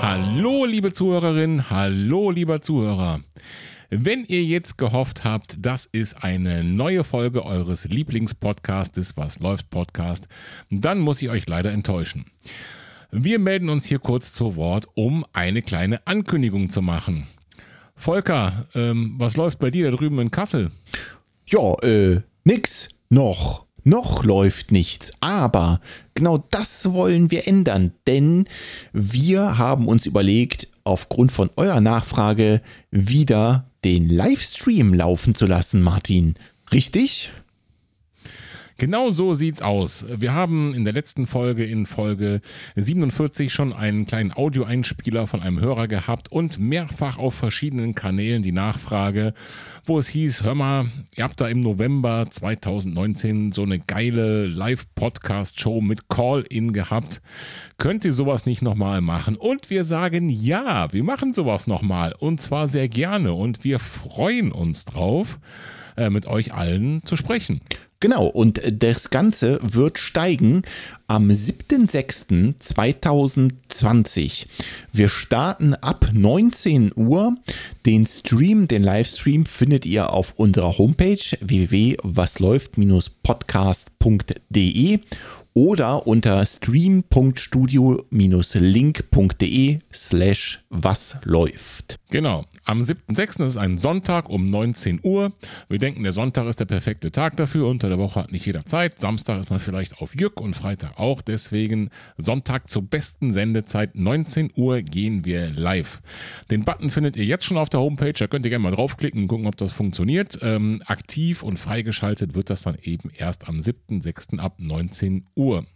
Hallo, liebe Zuhörerin, hallo, lieber Zuhörer. Wenn ihr jetzt gehofft habt, das ist eine neue Folge eures Lieblingspodcastes, was läuft Podcast, dann muss ich euch leider enttäuschen. Wir melden uns hier kurz zu Wort, um eine kleine Ankündigung zu machen. Volker, ähm, was läuft bei dir da drüben in Kassel? Ja, äh, nix. Noch. Noch läuft nichts, aber genau das wollen wir ändern, denn wir haben uns überlegt, aufgrund von eurer Nachfrage wieder den Livestream laufen zu lassen, Martin. Richtig? Genau so sieht's aus. Wir haben in der letzten Folge, in Folge 47, schon einen kleinen Audioeinspieler von einem Hörer gehabt und mehrfach auf verschiedenen Kanälen die Nachfrage, wo es hieß, hör mal, ihr habt da im November 2019 so eine geile Live-Podcast-Show mit Call-In gehabt. Könnt ihr sowas nicht nochmal machen? Und wir sagen, ja, wir machen sowas nochmal und zwar sehr gerne und wir freuen uns drauf, äh, mit euch allen zu sprechen. Genau, und das Ganze wird steigen am 7.6.2020. Wir starten ab 19 Uhr. Den Stream, den Livestream findet ihr auf unserer Homepage www.wasläuft-podcast.de oder unter stream.studio-link.de slash was läuft. Genau, am 7.6. ist ein Sonntag um 19 Uhr. Wir denken, der Sonntag ist der perfekte Tag dafür. Unter der Woche hat nicht jeder Zeit. Samstag ist man vielleicht auf Jück und Freitag auch. Deswegen Sonntag zur besten Sendezeit 19 Uhr gehen wir live. Den Button findet ihr jetzt schon auf der Homepage. Da könnt ihr gerne mal draufklicken und gucken, ob das funktioniert. Ähm, aktiv und freigeschaltet wird das dann eben erst am 7.6. ab 19 Uhr.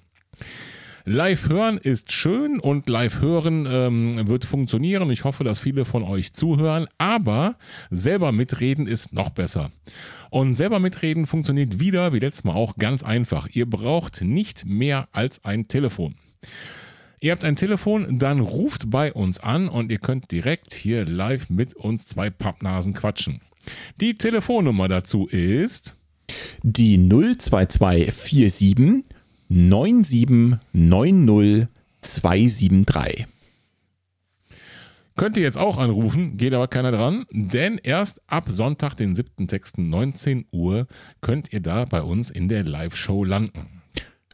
Live hören ist schön und live hören ähm, wird funktionieren. Ich hoffe, dass viele von euch zuhören, aber selber mitreden ist noch besser. Und selber mitreden funktioniert wieder, wie letztes Mal auch, ganz einfach. Ihr braucht nicht mehr als ein Telefon. Ihr habt ein Telefon, dann ruft bei uns an und ihr könnt direkt hier live mit uns zwei Pappnasen quatschen. Die Telefonnummer dazu ist die 02247 9790273. Könnt ihr jetzt auch anrufen, geht aber keiner dran, denn erst ab Sonntag, den 7.6.19 Uhr, könnt ihr da bei uns in der Live-Show landen.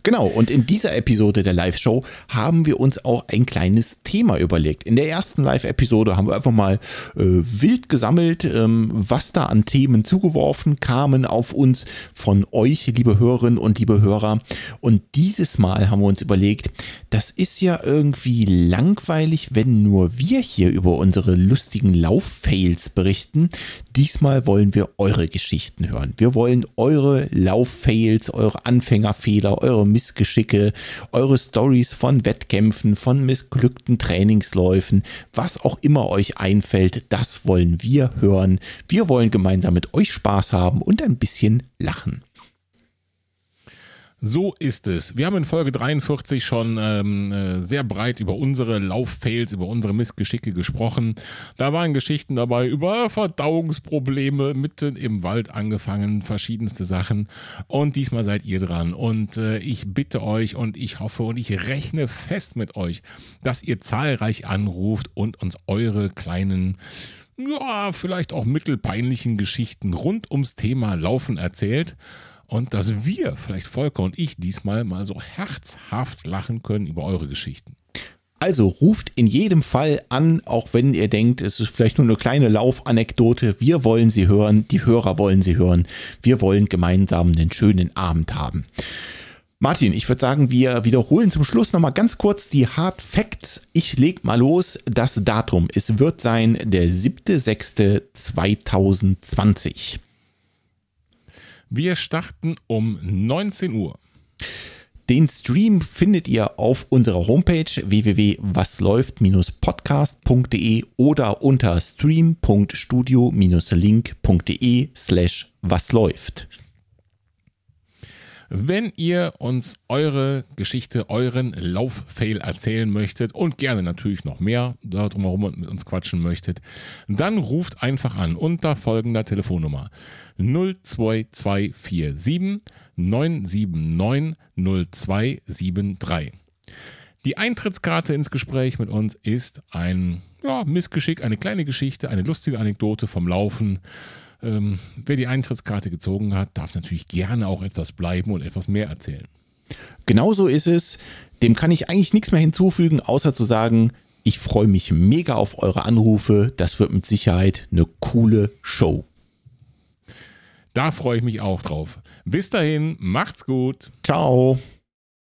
Genau, und in dieser Episode der Live-Show haben wir uns auch ein kleines Thema überlegt. In der ersten Live-Episode haben wir einfach mal äh, wild gesammelt, ähm, was da an Themen zugeworfen kamen auf uns von euch, liebe Hörerinnen und liebe Hörer. Und dieses Mal haben wir uns überlegt, das ist ja irgendwie langweilig, wenn nur wir hier über unsere lustigen Lauffails berichten. Diesmal wollen wir eure Geschichten hören. Wir wollen eure Lauffails, eure Anfängerfehler, eure Missgeschicke, eure Stories von Wettkämpfen, von missglückten Trainingsläufen, was auch immer euch einfällt, das wollen wir hören. Wir wollen gemeinsam mit euch Spaß haben und ein bisschen lachen. So ist es. Wir haben in Folge 43 schon ähm, äh, sehr breit über unsere Lauffails, über unsere Missgeschicke gesprochen. Da waren Geschichten dabei über Verdauungsprobleme mitten im Wald angefangen, verschiedenste Sachen. Und diesmal seid ihr dran. Und äh, ich bitte euch und ich hoffe und ich rechne fest mit euch, dass ihr zahlreich anruft und uns eure kleinen ja, vielleicht auch mittelpeinlichen Geschichten rund ums Thema Laufen erzählt und dass wir, vielleicht Volker und ich, diesmal mal so herzhaft lachen können über eure Geschichten. Also ruft in jedem Fall an, auch wenn ihr denkt, es ist vielleicht nur eine kleine Laufanekdote. Wir wollen sie hören, die Hörer wollen sie hören. Wir wollen gemeinsam einen schönen Abend haben. Martin, ich würde sagen, wir wiederholen zum Schluss nochmal ganz kurz die Hard Facts. Ich leg mal los. Das Datum, es wird sein der 7.6.2020. Wir starten um 19 Uhr. Den Stream findet ihr auf unserer Homepage www.wasläuft-podcast.de oder unter stream.studio-link.de slash wasläuft. Wenn ihr uns eure Geschichte, euren Lauffail erzählen möchtet und gerne natürlich noch mehr darum herum und mit uns quatschen möchtet, dann ruft einfach an unter folgender Telefonnummer 02247 979 0273. Die Eintrittskarte ins Gespräch mit uns ist ein ja, Missgeschick, eine kleine Geschichte, eine lustige Anekdote vom Laufen. Ähm, wer die Eintrittskarte gezogen hat, darf natürlich gerne auch etwas bleiben und etwas mehr erzählen. Genauso ist es. Dem kann ich eigentlich nichts mehr hinzufügen, außer zu sagen, ich freue mich mega auf eure Anrufe. Das wird mit Sicherheit eine coole Show. Da freue ich mich auch drauf. Bis dahin, macht's gut. Ciao.